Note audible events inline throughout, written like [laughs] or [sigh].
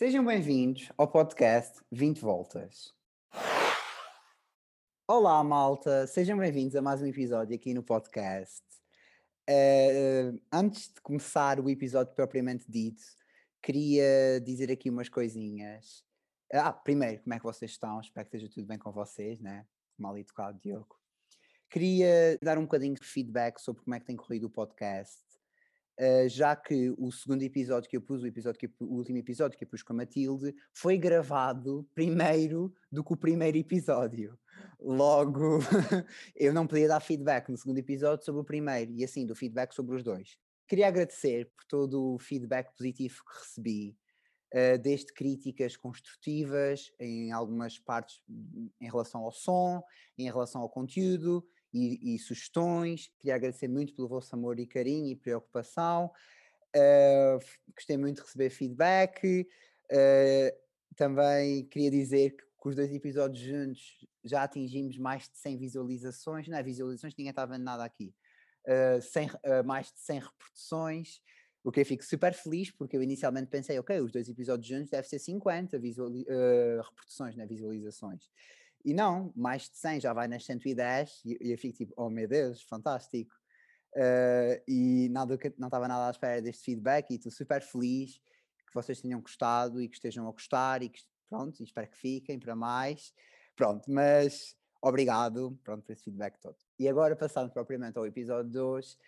Sejam bem-vindos ao podcast 20 Voltas. Olá, malta! Sejam bem-vindos a mais um episódio aqui no podcast. Uh, antes de começar o episódio propriamente dito, queria dizer aqui umas coisinhas. Ah, primeiro, como é que vocês estão? Espero que esteja tudo bem com vocês, né? Mal educado, Diogo. Queria dar um bocadinho de feedback sobre como é que tem corrido o podcast. Uh, já que o segundo episódio que eu pus, o, episódio que eu, o último episódio que eu pus com a Matilde, foi gravado primeiro do que o primeiro episódio. Logo, [laughs] eu não podia dar feedback no segundo episódio sobre o primeiro e assim, do feedback sobre os dois. Queria agradecer por todo o feedback positivo que recebi, uh, desde críticas construtivas em algumas partes em relação ao som, em relação ao conteúdo e, e sugestões. Queria agradecer muito pelo vosso amor e carinho e preocupação. Uh, gostei muito de receber feedback. Uh, também queria dizer que com os dois episódios juntos já atingimos mais de 100 visualizações, não é visualizações, ninguém está vendo nada aqui, uh, 100, uh, mais de 100 reproduções, o que eu fico super feliz, porque eu inicialmente pensei, ok, os dois episódios juntos deve ser 50 visuali uh, reproduções, né, visualizações. E não, mais de 100 já vai nas 110 e, e eu fico tipo, oh meu Deus, fantástico. Uh, e nada, não estava nada à espera deste feedback e estou super feliz que vocês tenham gostado e que estejam a gostar e que pronto, espero que fiquem para mais. Pronto, mas obrigado pronto, por esse feedback todo. E agora, passando propriamente ao episódio 2, uh,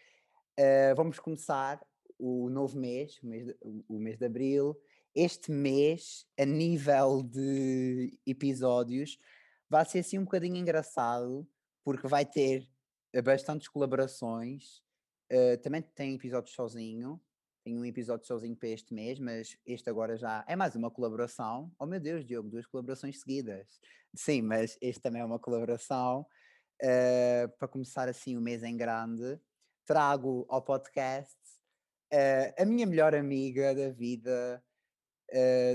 eh, vamos começar o novo mês, o mês, de, o mês de abril. Este mês, a nível de episódios, vai ser assim um bocadinho engraçado, porque vai ter eh, bastantes colaborações. Uh, também tem episódios sozinho. Tem um episódio sozinho para este mês, mas este agora já é mais uma colaboração. Oh meu Deus, Diogo, duas colaborações seguidas. Sim, mas este também é uma colaboração. Uh, para começar assim o mês em grande, trago ao podcast uh, a minha melhor amiga da vida,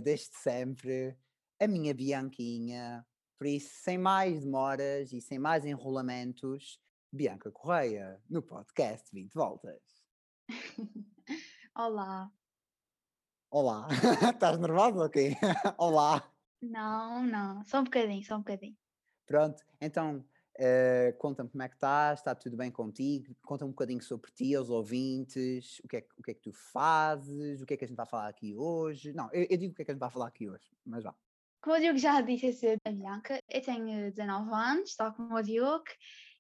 desde sempre, a minha Bianquinha, por isso, sem mais demoras e sem mais enrolamentos, Bianca Correia, no podcast 20 Voltas. [laughs] Olá. Olá. [laughs] Estás nervosa ou quê? [laughs] Olá. Não, não. Só um bocadinho, só um bocadinho. Pronto, então uh, conta-me como é que estás, está tudo bem contigo? Conta-me um bocadinho sobre ti aos ouvintes, o que, é, o que é que tu fazes, o que é que a gente vai falar aqui hoje. Não, eu, eu digo o que é que a gente vai falar aqui hoje, mas vá. Como o Diogo já disse, eu sou a Bianca, eu tenho 19 anos, tal como o Diogo,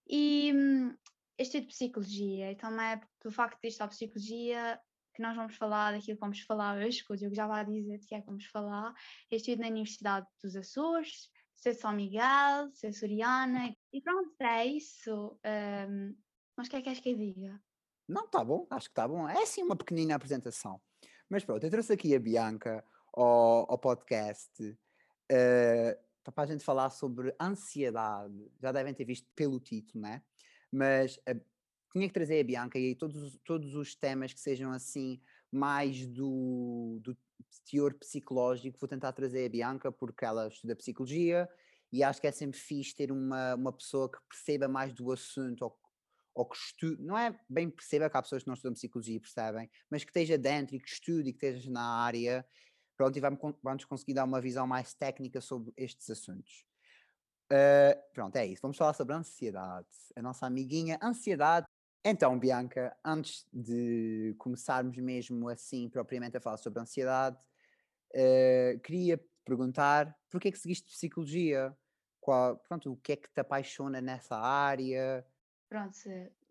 e hum, eu estudo Psicologia, então é pelo facto de estar Psicologia que nós vamos falar daquilo que vamos falar hoje, que o Diogo já vai dizer de que é que vamos falar. Eu estudo na Universidade dos Açores, sou de São Miguel, sou Soriana, e pronto, é isso. Um, mas o que é que queres que eu diga? Não, tá bom, acho que tá bom. É assim uma pequenina apresentação. Mas pronto, eu trouxe aqui a Bianca ao, ao podcast uh, para a gente falar sobre ansiedade. Já devem ter visto pelo título, né? Mas uh, tinha que trazer a Bianca e todos, todos os temas que sejam assim mais do, do teor psicológico, vou tentar trazer a Bianca porque ela estuda psicologia e acho que é sempre fixe ter uma, uma pessoa que perceba mais do assunto ou, ou que estude, não é bem perceba que há pessoas que não estudam psicologia e percebem, mas que esteja dentro e que estude e que esteja na área pronto, e vamos, conseguir dar uma visão mais técnica sobre estes assuntos. Uh, pronto, é isso. Vamos falar sobre a ansiedade. A nossa amiguinha ansiedade. Então, Bianca, antes de começarmos mesmo assim, propriamente a falar sobre a ansiedade, uh, queria perguntar porquê é que seguiste psicologia? Qual, pronto, o que é que te apaixona nessa área? Pronto,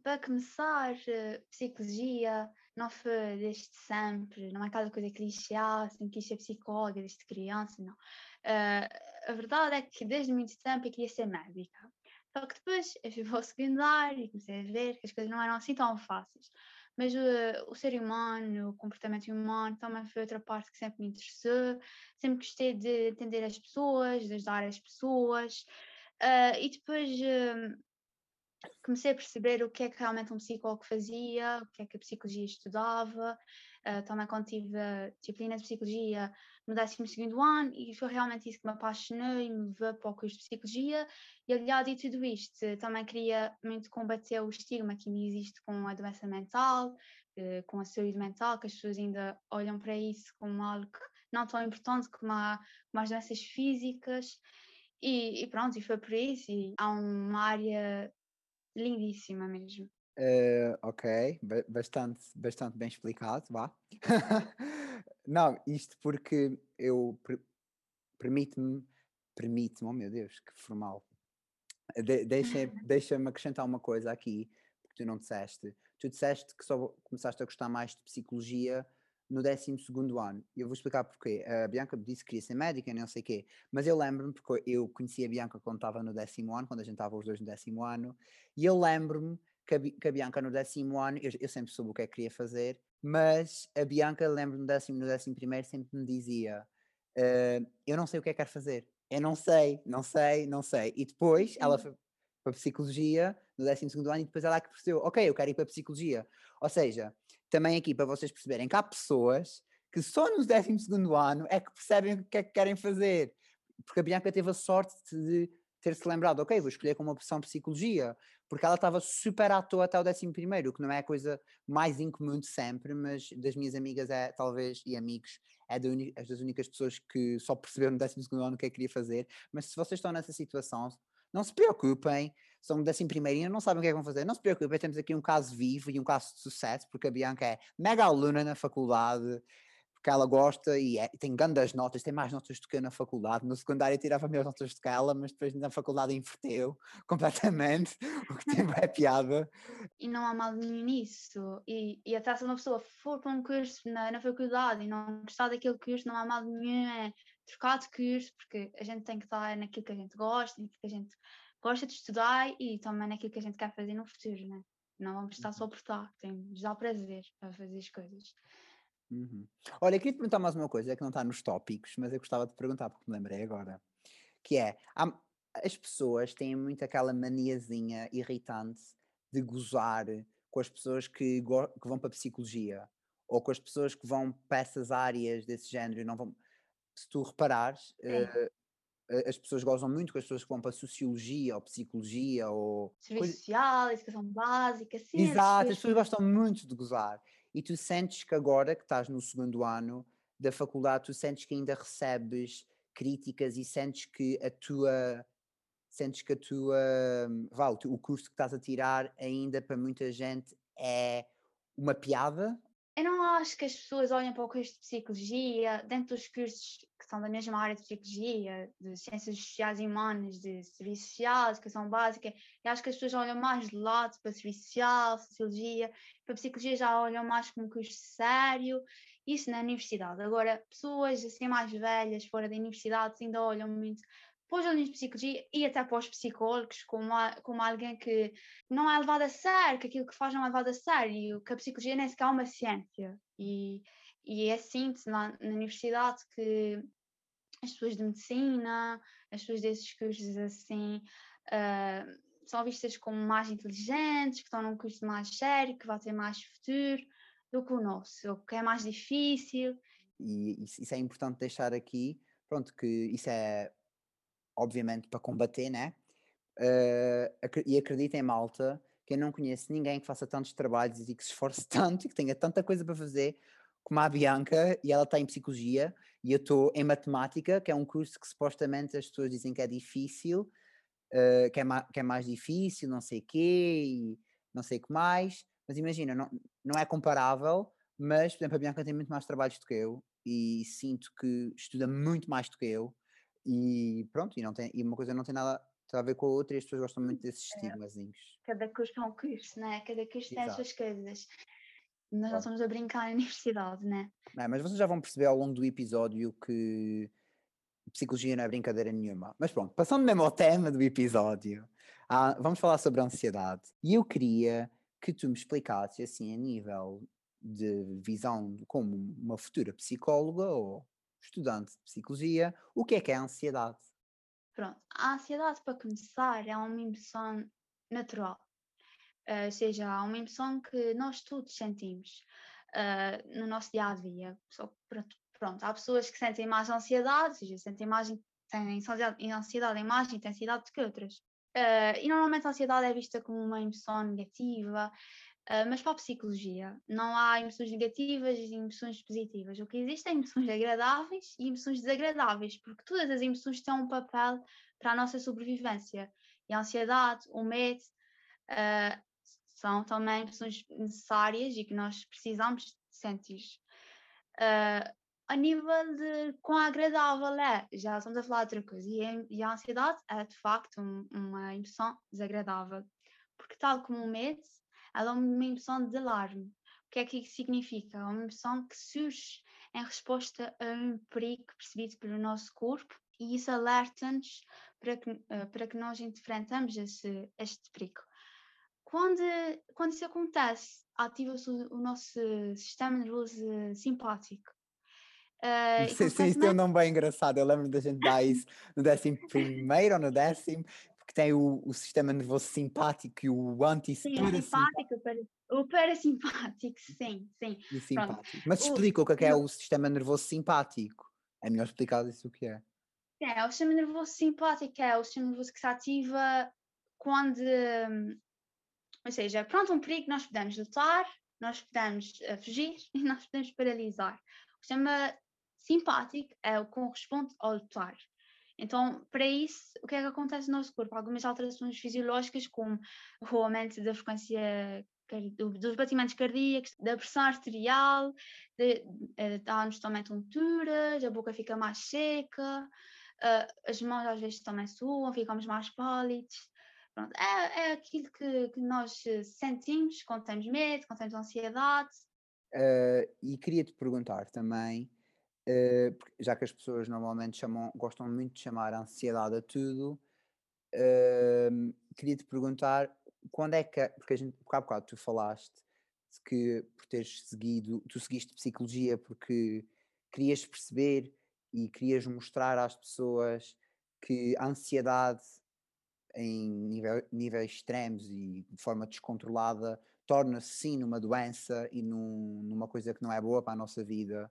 para começar, eh, psicologia não foi desde sempre, não é aquela coisa clichê, ah, sempre quis ser psicóloga desde criança, não. Uh, a verdade é que desde muito tempo eu queria ser médica. Só que depois eu fui para o secundário e comecei a ver que as coisas não eram assim tão fáceis. Mas uh, o ser humano, o comportamento humano também foi outra parte que sempre me interessou. Sempre gostei de entender as pessoas, de ajudar as pessoas. Uh, e depois comecei a perceber o que é que realmente um psicólogo fazia, o que é que a psicologia estudava. Uh, também quando tive a disciplina de psicologia no 12 ano, e foi realmente isso que me apaixonou e me levou para o curso de psicologia. E aliado de tudo isto, também queria muito combater o estigma que ainda existe com a doença mental, uh, com a saúde mental, que as pessoas ainda olham para isso como algo não tão importante como, a, como as doenças físicas. E, e, pronto, e foi por isso. E há uma área lindíssima mesmo. Uh, ok, bastante, bastante bem explicado, vá. [laughs] não, isto porque eu permite-me, permite-me, oh meu Deus, que formal. De, deixa, [laughs] deixa-me acrescentar uma coisa aqui, porque tu não disseste. Tu disseste que só começaste a gostar mais de psicologia no 12 ano. Eu vou explicar porquê. A Bianca disse que queria ser médica não sei o quê. Mas eu lembro-me, porque eu conheci a Bianca quando estava no décimo ano, quando a gente estava os dois no décimo ano, e eu lembro-me que a, a Bianca no décimo ano, eu, eu, sempre soube o que é que queria fazer, mas a Bianca, lembro-me no décimo, no décimo primeiro, sempre me dizia: uh, Eu não sei o que é que quero fazer. Eu não sei, não sei, não sei. E depois ela foi para psicologia no décimo segundo ano e depois ela é que percebeu: Ok, eu quero ir para psicologia. Ou seja, também aqui para vocês perceberem que há pessoas que só no 12 ano é que percebem o que é que querem fazer. Porque a Bianca teve a sorte de ter-se lembrado, ok, vou escolher como opção psicologia, porque ela estava super à toa até o 11 primeiro, que não é a coisa mais incomum de sempre, mas das minhas amigas é, talvez, e amigos, é das únicas pessoas que só perceberam no 12 ano o que é que queria fazer, mas se vocês estão nessa situação, não se preocupem, são décimo primeiro e não sabem o que é que vão fazer. Não se preocupem, temos aqui um caso vivo e um caso de sucesso, porque a Bianca é mega aluna na faculdade, porque ela gosta e, é, tem grandes notas, tem mais notas do que eu na faculdade. No secundário tirava melhores notas do que ela, mas depois na faculdade inverteu [laughs] completamente, o que tem é piada. E não há mal nenhum nisso. E, e até se uma pessoa for para um curso na, na faculdade e não gostar daquele curso, não há mal nenhum é trocar de curso, porque a gente tem que estar naquilo que a gente gosta, naquilo que a gente gosta de estudar e também naquilo que a gente quer fazer no futuro, né? Não vamos estar só uhum. por estar, temos de dar prazer a fazer as coisas. Uhum. Olha, queria te perguntar mais uma coisa, é que não está nos tópicos, mas eu gostava de perguntar porque me lembrei agora. Que é, há, as pessoas têm muito aquela maniazinha irritante de gozar com as pessoas que, que vão para a psicologia ou com as pessoas que vão para essas áreas desse género e não vão. Se tu reparares, uh, as pessoas gozam muito com as pessoas que vão para sociologia ou psicologia ou. Serviço coisa... social, educação básica, sim. Exato, as pessoas gostam muito de gozar e tu sentes que agora que estás no segundo ano da faculdade, tu sentes que ainda recebes críticas e sentes que a tua sentes que a tua vá, o curso que estás a tirar ainda para muita gente é uma piada eu não acho que as pessoas olhem para o curso de psicologia, dentro dos cursos que são da mesma área de psicologia, de ciências sociais e humanas, de serviço social, educação básica, eu acho que as pessoas olham mais de lado para serviço social, sociologia, para psicologia já olham mais como um curso sério, isso na universidade. Agora, pessoas assim mais velhas, fora da universidade, ainda olham muito para os alunos de psicologia e até para os psicólogos, como, a, como alguém que não é levado a sério, que aquilo que faz não é levado a sério, que a psicologia nem sequer é uma ciência. E, e é assim na, na universidade que as pessoas de medicina, as pessoas desses cursos assim, uh, são vistas como mais inteligentes, que estão num curso mais sério, que vai ter mais futuro do que o nosso, o que é mais difícil. E isso é importante deixar aqui, pronto, que isso é obviamente para combater, né? Uh, e acreditem, malta, que eu não conheço ninguém que faça tantos trabalhos e que se esforce [laughs] tanto e que tenha tanta coisa para fazer como a Bianca, e ela está em psicologia, e eu estou em matemática, que é um curso que supostamente as pessoas dizem que é difícil, uh, que, é que, é mais difícil, não sei quê, e não sei o que mais, mas imagina, não, não é comparável, mas, por exemplo, a Bianca tem muito mais trabalhos do que eu, e sinto que estuda muito mais do que eu, e pronto, e, não tem, e uma coisa não tem nada a ver com a outra e as pessoas gostam muito desses é. estigmazinhos. Cada curso é um curso, né? Cada curso tem as suas coisas. Nós não estamos a brincar na universidade, né? Não, mas vocês já vão perceber ao longo do episódio que psicologia não é brincadeira nenhuma. Mas pronto, passando mesmo ao tema do episódio, ah, vamos falar sobre a ansiedade. E eu queria que tu me explicasses, assim, a nível de visão como uma futura psicóloga ou estudante de psicologia, o que é que é a ansiedade? Pronto, a ansiedade, para começar, é uma emoção natural. Uh, ou seja, há uma emoção que nós todos sentimos uh, no nosso dia a dia. Só, pronto, pronto, há pessoas que sentem mais ansiedade, ou seja, sentem mais têm ansiedade em mais intensidade do que outras. Uh, e normalmente a ansiedade é vista como uma emoção negativa, Uh, mas para a psicologia, não há emoções negativas e emoções positivas. O que existe é emoções agradáveis e emoções desagradáveis, porque todas as emoções têm um papel para a nossa sobrevivência. E a ansiedade, o medo, uh, são também emoções necessárias e que nós precisamos sentir. Uh, a nível de quão agradável é, já estamos a falar de outra coisa, e a, e a ansiedade é de facto um, uma emoção desagradável, porque tal como o medo, ela é uma emoção de alarme. O que é que isso significa? É uma emoção que surge em resposta a um perigo percebido pelo nosso corpo e isso alerta-nos para que, uh, para que nós enfrentamos esse, este perigo. Quando, quando isso acontece, ativa-se o, o, nosso sistema nervoso simpático. Uh, sim, sim, isso tem um nome bem engraçado. Eu lembro da gente dar isso no décimo primeiro ou no décimo, tem o, o sistema nervoso simpático e o antissempático. O parasimpático, sim, sim. E simpático. Mas explica o, o que é, é o sistema nervoso simpático. É melhor explicar isso o que é. É, o sistema nervoso simpático é o sistema nervoso que se ativa quando, ou seja, pronto, um perigo nós podemos lutar, nós podemos uh, fugir [laughs] e nós podemos paralisar. O sistema simpático é o que corresponde ao lutar. Então, para isso, o que é que acontece no nosso corpo? Algumas alterações fisiológicas, como o aumento da frequência dos batimentos cardíacos, da pressão arterial, dá-nos também tonturas, a boca fica mais seca, uh, as mãos às vezes também suam, ficamos mais pálidos. Pronto, é, é aquilo que, que nós sentimos quando temos medo, quando temos ansiedade. Uh, e queria-te perguntar também Uh, já que as pessoas normalmente chamam, gostam muito de chamar a ansiedade a tudo, uh, queria te perguntar quando é que, porque a gente, há bocado tu falaste que por teres seguido, tu seguiste psicologia porque querias perceber e querias mostrar às pessoas que a ansiedade em nível, níveis extremos e de forma descontrolada torna-se sim numa doença e num, numa coisa que não é boa para a nossa vida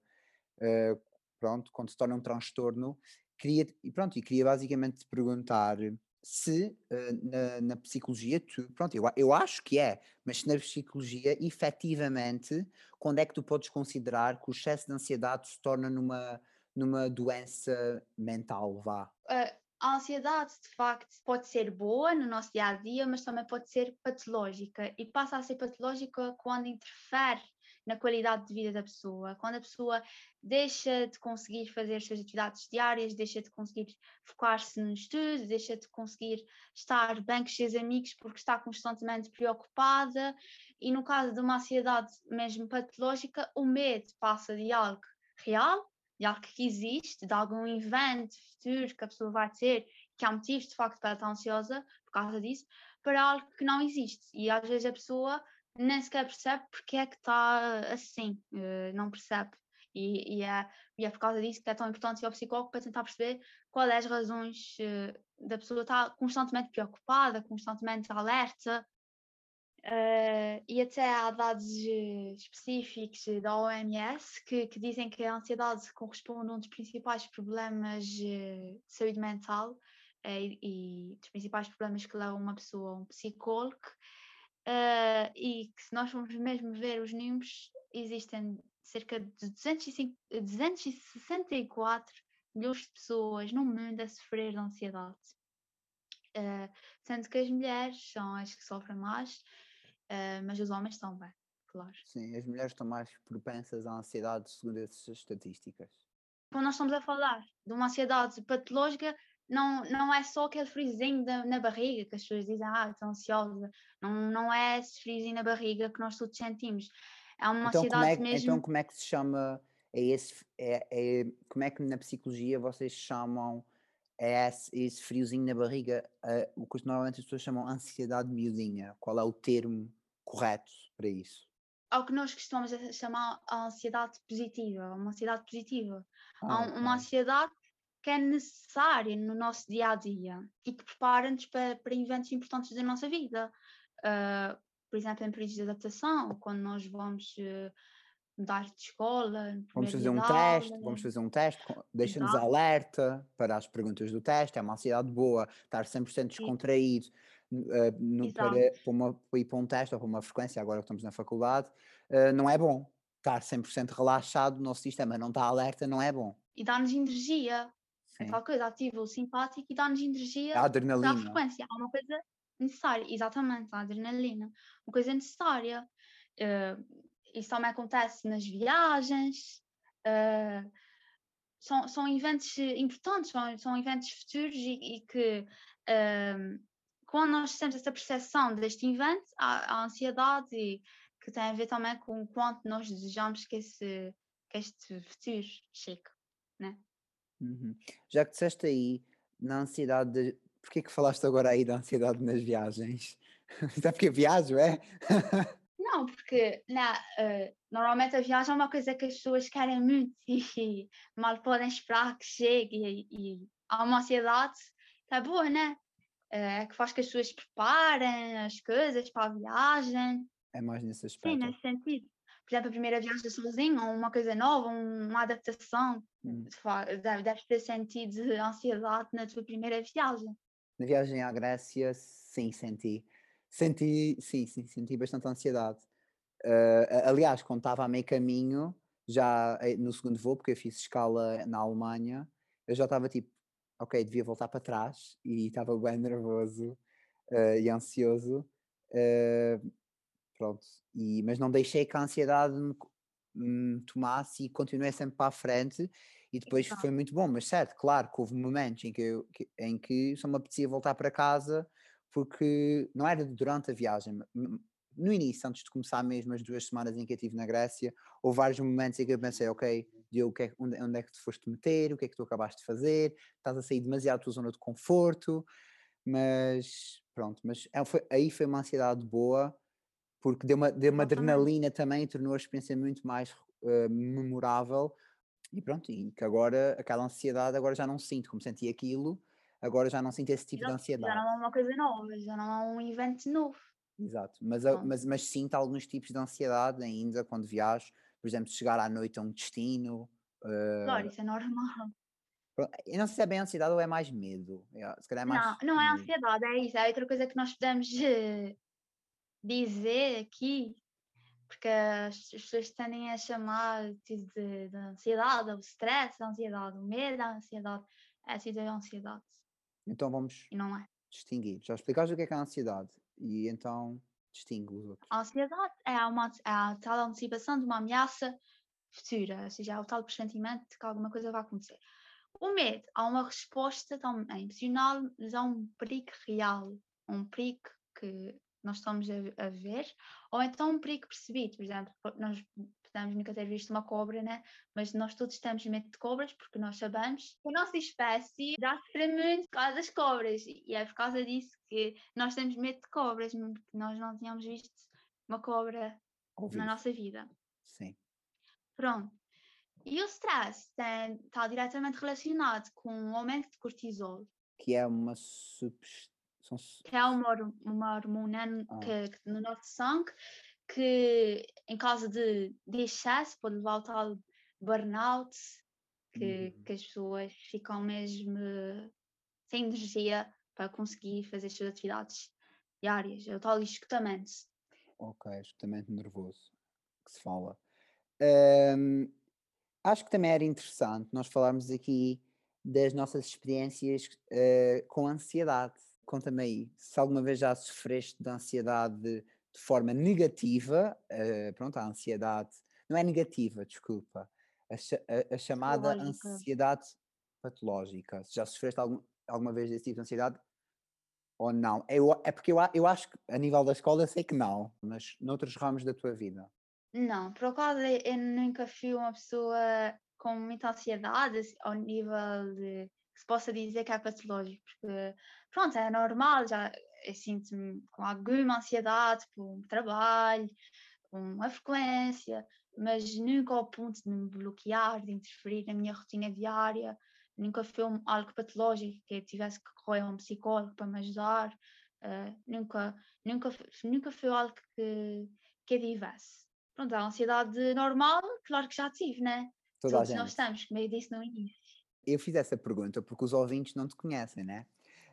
uh, pronto, quando se torna um transtorno, queria, e pronto, e queria basicamente te perguntar se uh, na, na, psicologia, tu, pronto, eu, eu acho que é, mas se na psicologia, efetivamente, quando é que tu podes considerar que o excesso de ansiedade se torna numa, numa doença mental, vá? Uh, a ansiedade, de facto, pode ser boa no nosso dia a dia, mas também pode ser patológica e passa a ser patológica quando interfere na qualidade de vida da pessoa, quando a pessoa deixa de conseguir fazer as suas atividades diárias, deixa de conseguir focar-se no estudo, deixa de conseguir estar bem com os seus amigos porque está constantemente preocupada, e no caso de uma ansiedade mesmo patológica, o medo passa de algo real, de algo que existe, de algum evento futuro que a pessoa vai ter, que há motivos de facto para estar ansiosa por causa disso, para algo que não existe. E às vezes a pessoa nem sequer percebe porque é que está assim, uh, não percebe. E, e, é, e é por causa disso que é tão importante ir ao psicólogo para tentar perceber quais as razões uh, da pessoa estar constantemente preocupada, constantemente alerta. Uh, e até há dados específicos da OMS que, que, dizem que a ansiedade corresponde a um dos principais problemas de saúde mental e, e dos principais problemas que levam uma pessoa a um psicólogo. Uh, e que se nós formos mesmo ver os números, existem cerca de 205, 264 milhões de pessoas no mundo a sofrer de ansiedade. Uh, sendo que as mulheres são as que sofrem mais, uh, mas os homens também, claro. Sim, as mulheres estão mais propensas à ansiedade segundo essas estatísticas. Quando nós estamos a falar de uma ansiedade patológica, não, não é só aquele friozinho na barriga que as pessoas dizem, ah, estou ansiosa. Não, não é esse friozinho na barriga que nós todos sentimos. É uma então, ansiedade é, mesmo. Então, como é que se chama? É esse, é, é, como é que na psicologia vocês chamam é esse, esse friozinho na barriga? Uh, o que normalmente as pessoas chamam ansiedade miudinha. Qual é o termo correto para isso? Ao que nós costumamos chamar a ansiedade positiva, uma ansiedade positiva. Ah, uma ansiedade que é necessária no nosso dia a dia e que prepara-nos para, para eventos importantes da nossa vida. Uh, por exemplo, em períodos de adaptação, quando nós vamos uh, mudar de escola. Vamos fazer um teste, vamos fazer um teste, deixa-nos alerta para as perguntas do teste, é uma ansiedade boa, estar 100% descontraído. uh, no, para, para, uma, ir para um teste ou para uma frequência, agora que estamos na faculdade, uh, não é bom. Estar 100% relaxado, o nosso sistema não está alerta, não é bom. E dá-nos energia. É tal coisa, ativa o simpático e dá-nos energia a adrenalina. da frequência. Há uma coisa necessária, exatamente, a adrenalina. Uma coisa necessária. Uh, isso também acontece nas viagens. Uh, são, são eventos importantes, são, são eventos futuros e, e que uh, quando nós temos essa percepção deste evento, há, há ansiedade e que tem a ver também com o quanto nós desejamos que, esse, que este futuro chegue, né? Uhum. Já que disseste aí na ansiedade de... Porquê que falaste agora aí da ansiedade nas viagens? [laughs] Até porque viajo, é? Não, porque né, uh, normalmente a viagem é uma coisa que as pessoas querem muito [laughs] e, mal podem esperar que chegue e, e há uma ansiedade é boa, né? Uh, que faz que as pessoas preparem as coisas para a viagem. É mais nesse aspecto. Sim, nesse sentido. Por exemplo, a primeira viagem sozinho, uma coisa nova, uma adaptação, hum. deve, deve ter sentido ansiedade na tua primeira viagem. Na viagem à Grécia, sim, senti Senti, sim, sim, senti bastante ansiedade. Uh, aliás, quando estava a meio caminho, já eh, no segundo voo, porque eu fiz escala na Alemanha, eu já estava tipo, ok, devia voltar para trás e estava bem nervoso uh, e ansioso. Uh, pronto, e, mas não deixei que a ansiedade me, me tomasse e continuei sempre para a frente e depois foi muito bom, mas certo, claro que houve momentos em que, eu, que, em que só me apetecia voltar para casa porque não era durante a viagem, no início, antes de começar mesmo as duas semanas em que eu estive na Grécia, houve vários momentos em que eu pensei, ok, Diogo, é, onde, onde, é que tu foste meter, o que é que tu acabaste de fazer, estás a sair demasiado da tua zona de conforto, mas pronto, mas é, foi, aí foi uma ansiedade boa, porque deu uma, deu uma adrenalina também e tornou a experiência muito mais uh, memorável, e pronto, e que agora aquela ansiedade agora já não sinto, como senti aquilo, Agora já não sinto esse tipo de ansiedade. Já não é uma coisa nova, já não é um evento novo. Exato, mas, mas, mas sinto alguns tipos de ansiedade ainda quando viajo, por exemplo, chegar à noite a um destino. Uh... Claro, isso é normal. Eu não sei se é bem ansiedade ou é mais medo. Se calhar é mais não, não é ansiedade, é isso. É outra coisa que nós podemos uh, dizer aqui, porque as pessoas tendem a chamar de, de, de ansiedade, o stress, a ansiedade, o medo, a ansiedade. Essa ideia é ansiedade. Então vamos é. distinguir. Já explicaste o que é, que é a ansiedade e então distingue os outros. A ansiedade é, uma, é a tal antecipação de uma ameaça futura, ou seja, é o tal pressentimento de que alguma coisa vai acontecer. O medo há uma resposta também emocional, mas há um perigo real, um perigo que nós estamos a, a, ver, ou então um perigo percebido, por exemplo, nós podemos nunca ter visto uma cobra, né? mas nós todos temos medo de cobras porque nós sabemos que a nossa espécie sofre muito por causa das cobras e é por causa disso que nós temos medo de cobras, porque nós não tínhamos visto uma cobra Ouvido. na nossa vida. Sim. Pronto. E o stress está diretamente relacionado com o aumento de cortisol. Que é uma substância são... Que é uma, uma hormona ah. que, no nosso sangue que, em caso de, de excesso, pode levar ao tal burnout, que, uhum. que as pessoas ficam mesmo sem energia para conseguir fazer as suas atividades diárias. É o tal escutamento. Ok, escutamento nervoso, que se fala. Um, acho que também era interessante nós falarmos aqui das nossas experiências uh, com ansiedade conta-me aí, se alguma vez já sofreste de ansiedade de, forma negativa, uh, pronto, a ansiedade, não é negativa, desculpa, a, a, a chamada ansiedade patológica. Se já sofreste algum, alguma vez desse tipo de ansiedade ou não? Eu, é porque eu, eu acho que a nível da escola sei que não, mas noutros ramos da tua vida. Não, por acaso eu nunca fui uma pessoa com muita ansiedade ao nível de que se possa dizer que é patológico, porque pronto, é normal, já eu sinto-me com alguma ansiedade por um trabalho, com a frequência, mas nunca ao ponto de me bloquear, de interferir na minha rotina diária, nunca foi algo patológico que eu tivesse que correr a um psicólogo para me ajudar, uh, nunca, nunca, nunca foi algo que, que eu tivesse. Pronto, a ansiedade normal, claro que já tive, né? Toda Todos nós estamos, como eu disse no início eu fiz essa pergunta porque os ouvintes não te conhecem, né?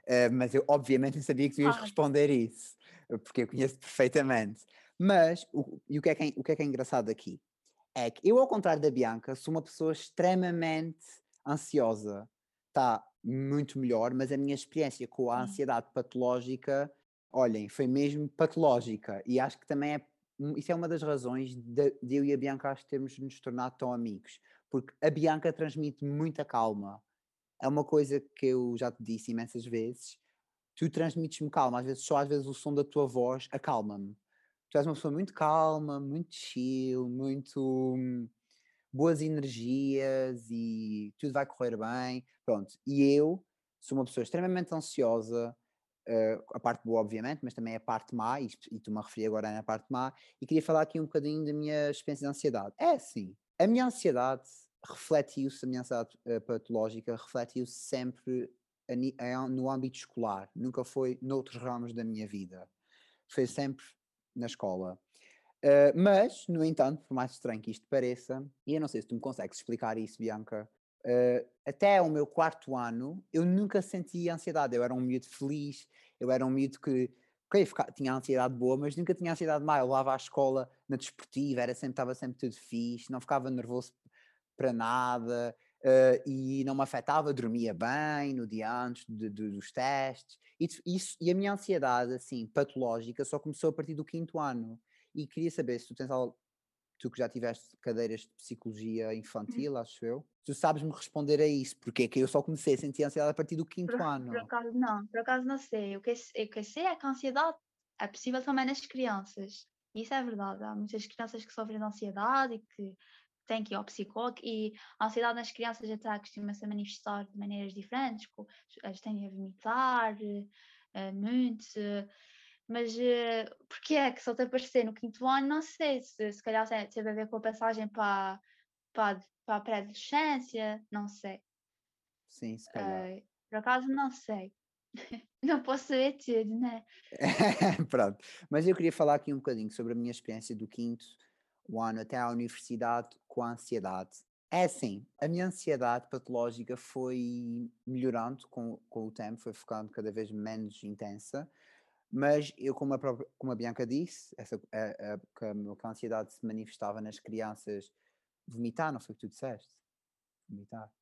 Uh, mas eu obviamente [laughs] não sabia que tu ias Ah. responder isso, porque eu conheço perfeitamente. Mas o, e o que, é que é, o que é que é engraçado aqui? É que eu, ao contrário da Bianca, sou uma pessoa extremamente ansiosa. Está muito melhor, mas a minha experiência com a Sim. ansiedade patológica, olhem, foi mesmo patológica. E acho que também é, isso é uma das razões de, de eu e a Bianca acho que termos nos tornado tão amigos. Porque a Bianca transmite muita calma. É uma coisa que eu já te disse imensas vezes. Tu transmites-me calma, às vezes só às vezes o som da tua voz acalma-me. Tu és uma pessoa muito calma, muito chill, muito hum, boas energias e tudo vai correr bem. Pronto. E eu sou uma pessoa extremamente ansiosa, eh, a parte boa, obviamente, mas também a parte má, e, e tu me referi agora na parte má, e queria falar aqui um bocadinho da minha experiência de ansiedade. É assim, a minha ansiedade refletiu-se, a ansiedade eh, patológica refletiu-se sempre no âmbito escolar, nunca foi noutros ramos da minha vida. Foi sempre na escola. Uh, mas, no entanto, por mais estranho que isto pareça, e eu não sei se tu me consegues explicar isso, Bianca, uh, até o meu quarto ano eu nunca senti ansiedade. Eu era um miúdo feliz, eu era um miúdo que ok, fica- tinha ansiedade boa, mas nunca tinha ansiedade má. Eu levava à escola na desportiva, era sempre, estava sempre tudo fixe, não ficava nervoso para nada. uh, e não me afetava, dormia bem no dia antes de- de- dos testes. E, isso, e a minha ansiedade, assim, patológica, só começou a partir do quinto ano. E queria saber se tu tens algo, tu que já tiveste cadeiras de psicologia infantil, acho eu, tu sabes-me responder a isso, porque é que eu só comecei a sentir ansiedade a partir do quinto Por, ano. por acaso não, por acaso não sei. O que, o que sei é que a ansiedade é possível também nas crianças. Isso é verdade. Há muitas crianças que sofrem de ansiedade e que têm que ir ao psicólogo e a ansiedade nas crianças até costuma-se a manifestar de maneiras diferentes, elas tendem a vomitar eh, muito, eh, mas eh, porquê é que só te aparecer no quinto ano? Não sei, se, se calhar tem- teve a ver com a passagem para, para, para a pré-adolescência, não sei. Sim, se calhar. Eh, por acaso não sei. [laughs] Não posso saber tudo, né? [laughs] Pronto, mas eu queria falar aqui um bocadinho sobre a minha experiência do quinto ano até à universidade com a ansiedade. É assim, a minha ansiedade patológica foi melhorando com, com o tempo, foi ficando cada vez menos intensa, mas eu, como a, própria, como a Bianca disse, essa, a, a, que a ansiedade se manifestava nas crianças, vomitar, não foi o que tu disseste? Vomitar.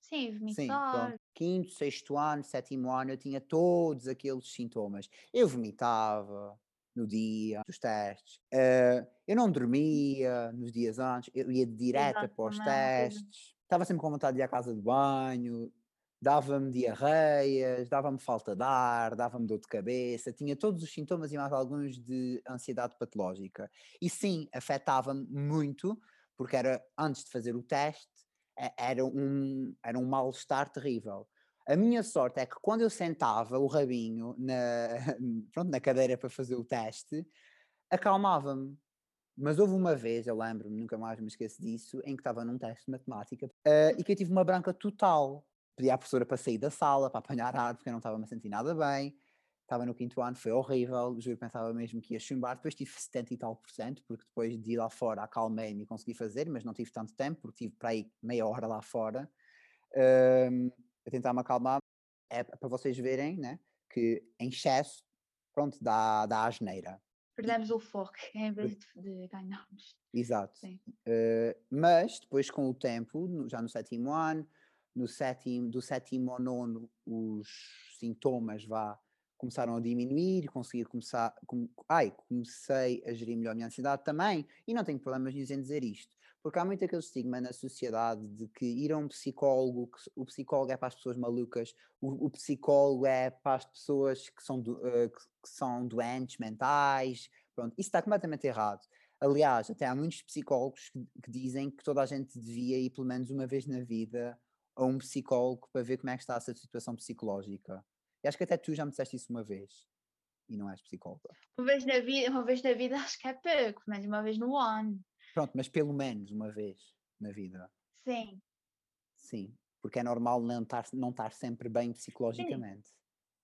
Sim, Sim, vomitar. pronto. Quinto, sexto ano, sétimo ano, eu tinha todos aqueles sintomas. Eu vomitava no dia dos testes, eh, eu não dormia nos dias antes, eu ia direto Exato, para os testes, estava sempre com vontade de ir à casa de banho, dava-me diarreias, dava-me falta de ar, dava-me dor de cabeça, tinha todos os sintomas e mais alguns de ansiedade patológica. E sim, afetava-me muito, porque era antes de fazer o teste, e- era um, era um mal-estar terrível. A minha sorte é que quando eu sentava o rabinho na, [laughs] pronto, na cadeira para fazer o teste, acalmava-me. Mas houve uma vez, eu lembro-me, nunca mais me esqueço disso, em que estava num teste de matemática eh, e que eu tive uma branca total. Pedi à professora para sair da sala, para apanhar ar, porque eu não estava a me sentir nada bem. Estava no quinto ano, foi horrível, juro, pensava mesmo que ia chumbar. Depois tive 70 e tal por cento, porque depois de ir lá fora acalmei-me e consegui fazer, mas não tive tanto tempo, porque tive para aí meia hora lá fora hum, a tentar me acalmar. É para vocês verem, né, que em excesso, pronto, dá, dá asneira. Perdemos o foco [laughs] em vez de, ganharmos. Exato. Eh, mas depois com o tempo, já no sétimo ano, no sétimo, do sétimo ao nono, os sintomas vá, começaram a diminuir, consegui começar, com, ai, comecei a gerir melhor a minha ansiedade também, e não tenho problemas em dizer isto, porque há muito aquele estigma na sociedade de que ir a um psicólogo, o psicólogo é para as pessoas malucas, o, o psicólogo é para as pessoas que são, do- eh, que, são doentes mentais, pronto, isso está completamente errado. Aliás, até há muitos psicólogos que, que dizem que toda a gente devia ir pelo menos uma vez na vida a um psicólogo para ver como é que está a sua situação psicológica. E acho que até tu já me disseste isso uma vez. E não és psicóloga. Uma vez na vida, uma vez na vida [laughs] acho que é pouco, mas uma vez no ano. Pronto, mas pelo menos uma vez na vida. Sim. Sim. Porque é normal não estar, não estar sempre bem psicologicamente.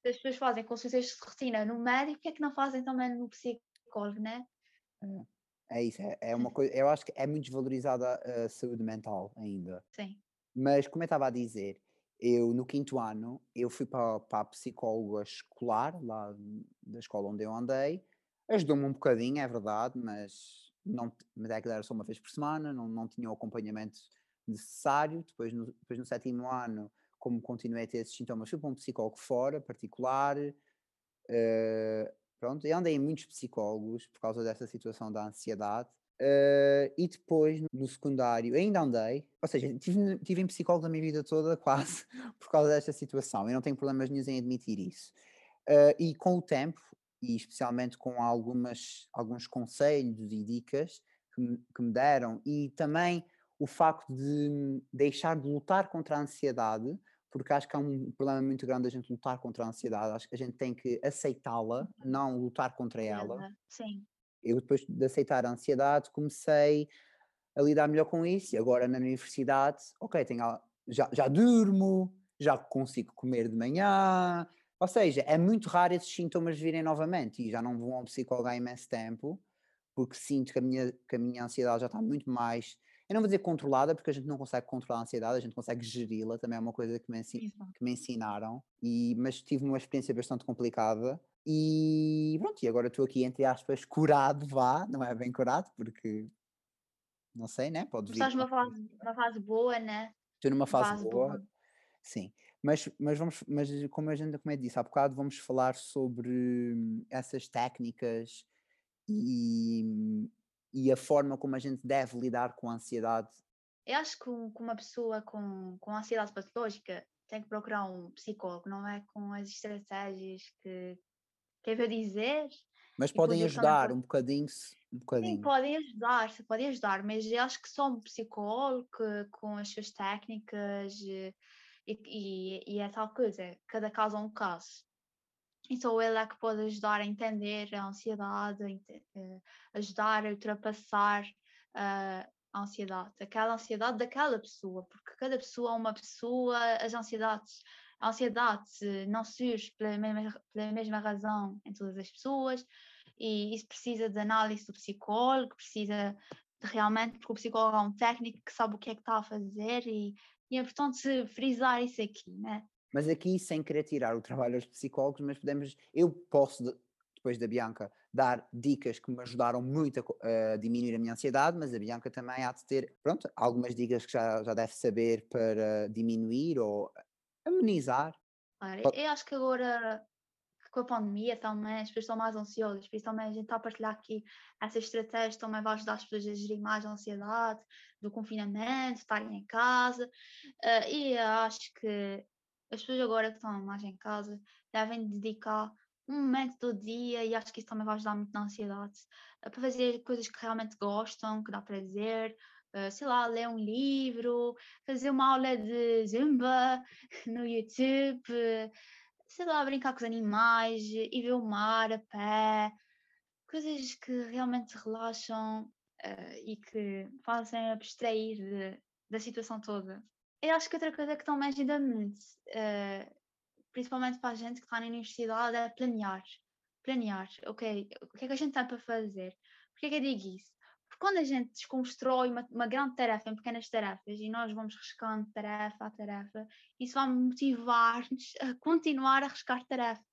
Se as pessoas fazem consultas de rotina no médico, porque é que não fazem também no psicólogo, né? É isso. É, é uma coisa. Eu acho que é muito desvalorizada a saúde mental ainda. Sim. Mas como eu estava a dizer, eu no quinto ano, eu fui para, para a psicóloga escolar, lá da escola onde eu andei, ajudou-me um bocadinho, é verdade, mas, não, mas é que era só uma vez por semana, não, não tinha o acompanhamento necessário, depois no, depois no sétimo ano, como continuei a ter esses sintomas, fui para um psicólogo fora, particular, uh, pronto, e andei em muitos psicólogos por causa dessa situação da ansiedade, Uh, e depois, no secundário, ainda andei, ou seja, tive, tive em psicólogo a minha vida toda, [laughs] quase, por causa desta situação. Eu não tenho problemas nenhum em admitir isso. Uh, e com o tempo, e especialmente com algumas, alguns conselhos e dicas que me, que me deram, e também o facto de deixar de lutar contra a ansiedade, porque acho que é um problema muito grande a gente lutar contra a ansiedade, acho que a gente tem que aceitá-la, uhum. não lutar contra ela. Sim eu depois de aceitar a ansiedade comecei a lidar melhor com isso e agora na universidade, ok, tenho, já, já durmo, já consigo comer de manhã, ou seja, é muito raro esses sintomas virem novamente e já não vou a um psicólogo há imenso tempo porque sinto que a minha, que a minha ansiedade já está muito mais, eu não vou dizer controlada porque a gente não consegue controlar a ansiedade, a gente consegue geri-la, também é uma coisa que me, que me ensinaram, e, mas tive uma experiência bastante complicada e pronto, e agora estou aqui, entre aspas, curado, vá, não é bem curado, porque não sei, né? Pode vir. Estás numa fase, uma fase boa, né? Estou numa fase, fase boa, boa, sim. Mas, mas, vamos, mas como a gente, como eu disse há bocado, vamos falar sobre essas técnicas e, e a forma como a gente deve lidar com a ansiedade. Eu acho que uma pessoa com, com ansiedade patológica tem que procurar um psicólogo, não é com as estratégias que, quer dizer. Mas podem ajudar um bocadinho, um bocadinho. Sim, podem ajudar, podem ajudar, mas eu acho que só um psicólogo com as suas técnicas e, e, e é tal coisa, cada caso é um caso. Então ele é que pode ajudar a entender a ansiedade, eh, ajudar a ultrapassar uh, a ansiedade, aquela ansiedade daquela pessoa, porque cada pessoa é uma pessoa, as ansiedades a ansiedade não surge pela mesma, pela mesma razão em todas as pessoas e isso precisa de análise do psicólogo, precisa realmente, porque o psicólogo é um técnico que sabe o que é que está a fazer e, e é importante frisar isso aqui, né? Mas aqui, sem querer tirar o trabalho aos psicólogos, mas podemos, eu posso, depois da Bianca, dar dicas que me ajudaram muito a, a, diminuir a minha ansiedade, mas a Bianca também há de ter, pronto, algumas dicas que já, já deve saber para diminuir ou amenizar. Claro, eu acho que agora com a pandemia também as pessoas estão mais ansiosas, por isso também a gente está a partilhar aqui essas estratégias também vai ajudar as pessoas a gerir mais a ansiedade do confinamento, estarem em casa. Uh, e acho que as pessoas agora que estão mais em casa devem dedicar um momento do dia e acho que isso também vai ajudar muito na ansiedade uh, para fazer coisas que realmente gostam, que dá prazer, uh, sei lá, ler um livro, fazer uma aula de zumba [laughs] no YouTube, sei lá, brincar com os animais, ir ver o mar a pé, coisas que realmente relaxam uh, e que fazem abstrair de, da situação toda. Eu acho que outra coisa que também ajuda muito, uh, principalmente para a gente que está na universidade, é planear. Planear, ok, o que é que a gente tem para fazer? Porquê que eu digo isso? Quando a gente desconstrói uma, uma, grande tarefa em pequenas tarefas e nós vamos riscando tarefa a tarefa, isso vai motivar-nos a continuar a riscar tarefas.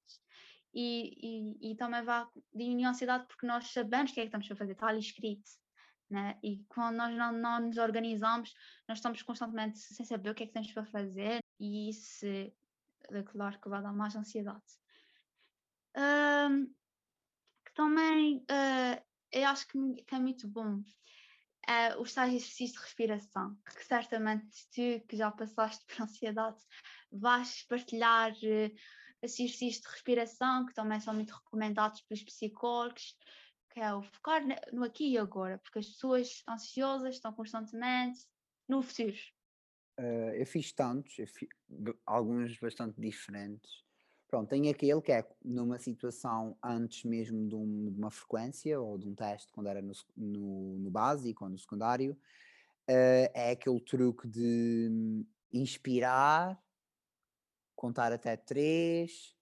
E, e, e, também vai diminuir a ansiedade porque nós sabemos o que é que estamos a fazer, está ali escrito. Né? E quando nós não, não nos organizamos, nós estamos constantemente sem saber o que é que temos para fazer, e isso, é claro, que vai dar mais ansiedade. Um, também uh, eu acho que, que é muito bom uh, os tais exercícios de respiração, que certamente tu que já passaste [laughs] por ansiedade vais partilhar uh, exercícios de respiração que também são muito recomendados pelos psicólogos, que é o focar no aqui e agora, porque as pessoas ansiosas estão constantemente no futuro. Uh, eu fiz tantos, eu fiz, alguns bastante diferentes. Pronto, tem aquele que é numa situação antes mesmo de, um, de uma frequência ou de um teste, quando era no, no, no básico ou no secundário, uh, é aquele truque de inspirar, contar até três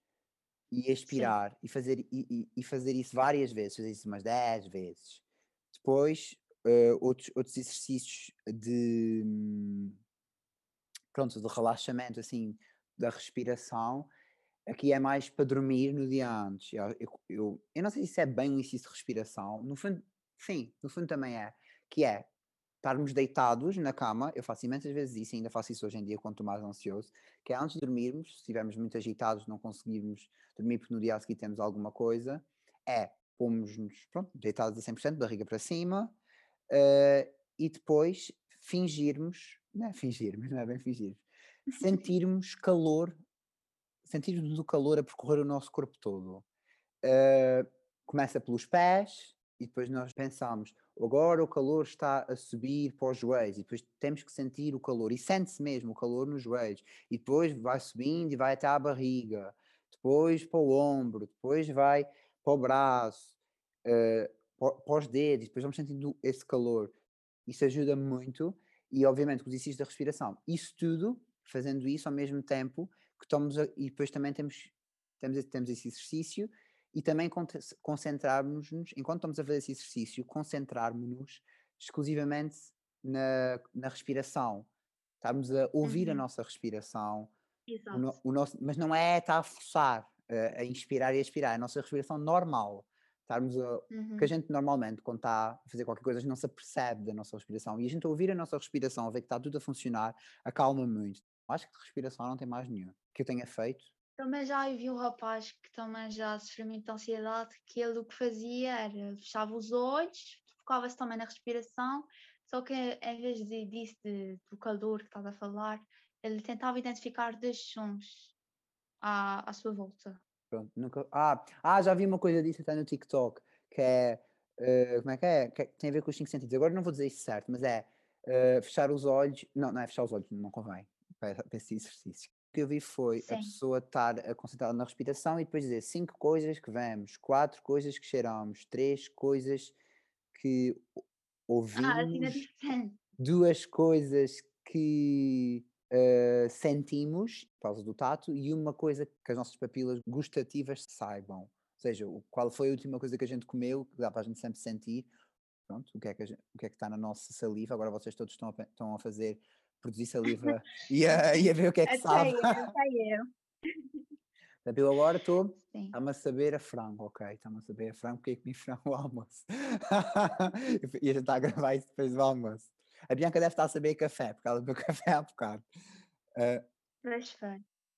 e expirar e fazer, e, e, fazer isso várias vezes, fazer isso umas 10 vezes. Depois, uh, outros, outros exercícios de pronto, de relaxamento, assim, da respiração, aqui é mais para dormir no dia antes. Eu, eu, eu, eu não sei se isso é bem um exercício de respiração, no fundo, sim, no fundo também é, que é estarmos deitados na cama, eu faço imensas vezes isso, ainda faço isso hoje em dia quando estou mais ansioso, que é antes de dormirmos, se estivermos muito agitados, não conseguirmos dormir porque no dia a seguir temos alguma coisa, é pomos-nos, pronto, deitados a 100%, barriga para cima, uh, e depois fingirmos, não é fingirmos, [laughs] não é bem fingir, [laughs] sentirmos calor, sentirmos o calor a percorrer o nosso corpo todo. Uh, começa pelos pés e depois nós pensamos, agora o calor está a subir para os joelhos. E depois temos que sentir o calor. E sente-se mesmo o calor nos joelhos. E depois vai subindo e vai até à barriga, depois para o ombro, depois vai para o braço, uh, para, para os dedos, depois vamos sentindo esse calor. Isso ajuda muito. E obviamente com os exercícios da respiração. Isso tudo, fazendo isso ao mesmo tempo que estamos a, e depois também temos, temos, temos esse exercício e também concentrarmos-nos, enquanto estamos a fazer esse exercício, concentrarmos-nos exclusivamente na, na respiração. Estamos a ouvir uhum. a nossa respiração. Exato. O, o nosso, mas não é estar a forçar a, a inspirar e a expirar, é a nossa respiração normal. Estarmos a, uhum. Porque a gente normalmente, quando está a fazer qualquer coisa, a gente não se apercebe da nossa respiração. E a gente ouvir a nossa respiração, ver que está tudo a funcionar, acalma muito. Acho que de respiração não tem mais nenhum que eu tenha feito. Também já vi um rapaz que também já sofreu muita ansiedade, que ele o que fazia era fechava os olhos, focava-se também na respiração, só que em vez de, disso, de, do calor que estás a falar, ele tentava identificar dois sons à, à sua volta. Pronto, nunca... ah, ah, já vi uma coisa disso até no TikTok, que é, uh, como é que é? Que tem a ver com os cinco sentidos. Agora não vou dizer isso certo, mas é uh, fechar os olhos, não, não é fechar os olhos, não convém, para, para esse exercício. Que eu vi foi Sim. a pessoa estar a concentrar na respiração e depois dizer cinco coisas que vemos, quatro coisas que cheiramos, três coisas que ah, ouvimos, ah, duas coisas que uh, sentimos, por causa do tato, e uma coisa que as nossas papilas gustativas saibam. Ou seja, qual foi a última coisa que a gente comeu, que dá para a gente sempre sentir, pronto, o que é que, gente, o que, é que está na nossa saliva. Agora vocês todos estão a, estão a fazer, produzir saliva e, a, [laughs] e a ver o que é que até sabe. Eu, até eu. [laughs] Portanto, eu agora estou a saber a frango, ok? Está-me a saber a frango porque é que comi frango ao almoço. [laughs] e a gente está a gravar isso depois do almoço. A Bianca deve estar a saber café, por causa do meu café há bocado. Uh,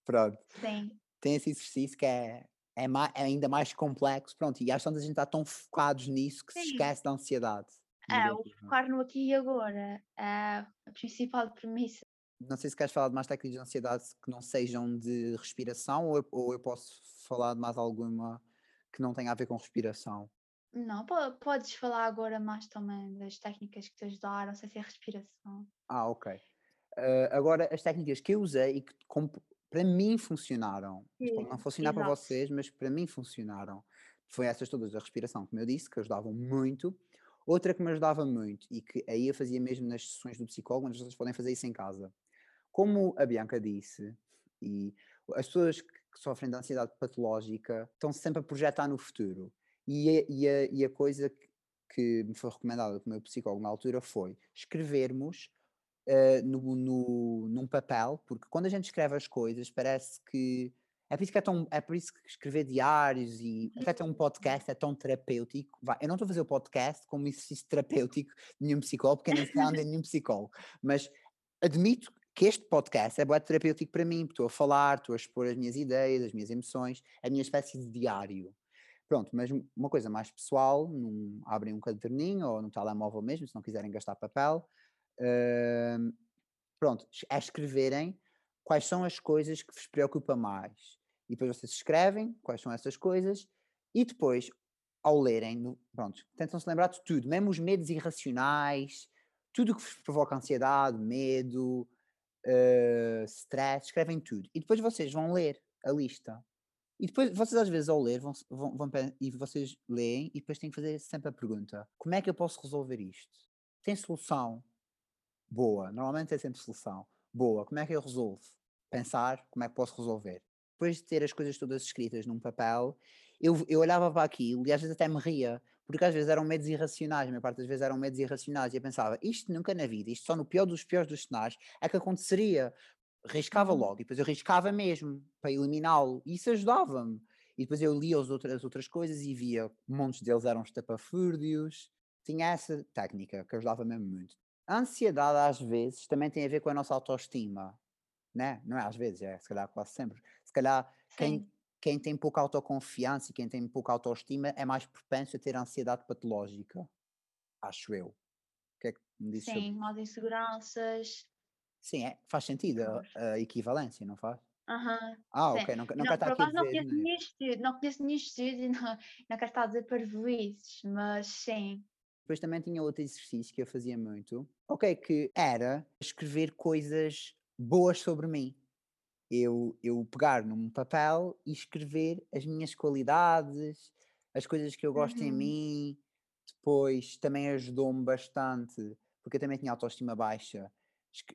Pronto. Sim. Tem esse exercício que é, é, mais, é, ainda mais complexo. Pronto, e às vezes a gente está tão focados nisso que Sim. se esquece da ansiedade. É, o focar no aqui e agora é a principal premissa. Não sei se queres falar de mais técnicas de ansiedade que não sejam de respiração ou eu, ou eu posso falar de mais alguma que não tenha a ver com respiração. Não, podes falar agora mais também das técnicas que te ajudaram, sei se é respiração. Ah, ok. Uh, agora, as técnicas que eu usei e que para mim funcionaram, Sim, não funcionar para vocês, mas para mim funcionaram, foi essas todas da respiração, como eu disse, que ajudavam muito. Outra que me ajudava muito e que aí eu fazia mesmo nas sessões do psicólogo, mas vocês podem fazer isso em casa. Como a Bianca disse, e as pessoas que sofrem de ansiedade patológica estão sempre a projetar no futuro. E a, e a, e a coisa que me foi recomendada pelo meu psicólogo na altura foi escrevermos uh, no, no, num papel, porque quando a gente escreve as coisas parece que é por isso que é tão, é por isso que escrever diários e até ter um podcast é tão terapêutico. Vai, eu não estou a fazer o podcast como exercício terapêutico de nenhum psicólogo, porque eu não sei onde nenhum psicólogo, mas admito que este podcast é muito terapêutico para mim, estou a falar, estou a expor as minhas ideias, as minhas emoções, é a minha espécie de diário. Pronto, mas uma coisa mais pessoal, num, abrem um caderninho ou no telemóvel mesmo, se não quiserem gastar papel. Uh, pronto, é escreverem quais são as coisas que vos preocupam mais. E depois vocês escrevem quais são essas coisas e depois, ao lerem, pronto, tentam se lembrar de tudo, mesmo os medos irracionais, tudo que provoca ansiedade, medo, uh, stress, escrevem tudo. E depois vocês vão ler a lista e depois, vocês às vezes ao ler, vão, vão, vão, e vocês leem e depois têm que fazer sempre a pergunta: como é que eu posso resolver isto? Tem solução? Boa. Normalmente é sempre solução. Boa. Como é que eu resolvo? Pensar como é que posso resolver. Depois de ter as coisas todas escritas num papel, eu, eu olhava para aquilo e às vezes até me ria, porque às vezes eram medos irracionais, a maior parte das vezes eram medos irracionais, e eu pensava, isto nunca na vida, isto só no pior dos piores dos cenários é que aconteceria, riscava Uhum. logo, e depois eu riscava mesmo, para eliminá-lo, e isso ajudava-me. E depois eu lia as outras, as outras coisas e via, montes deles eram estapafúrdios, tinha essa técnica que ajudava mesmo muito. A ansiedade às vezes também tem a ver com a nossa autoestima, né? Não é às vezes, é se calhar quase sempre. Se calhar quem, Sim, quem tem pouca autoconfiança e quem tem pouca autoestima é mais propenso a ter ansiedade patológica, acho eu. O que é que me dizes sobre sim, mais inseguranças. Sim, é, faz sentido a, a equivalência, não faz? Aham, Ah, sim. ok, não, não não, quero estar por aqui a não dizer conheço estudo, não conheço estudo e não, não quero estar a dizer parvoíces, mas sim. Depois também tinha outro exercício que eu fazia muito, ok, que era escrever coisas boas sobre mim. Eu, eu pegar num papel e escrever as minhas qualidades, as coisas que eu gosto em Uhum, mim. Depois também ajudou-me bastante, porque eu também tinha autoestima baixa,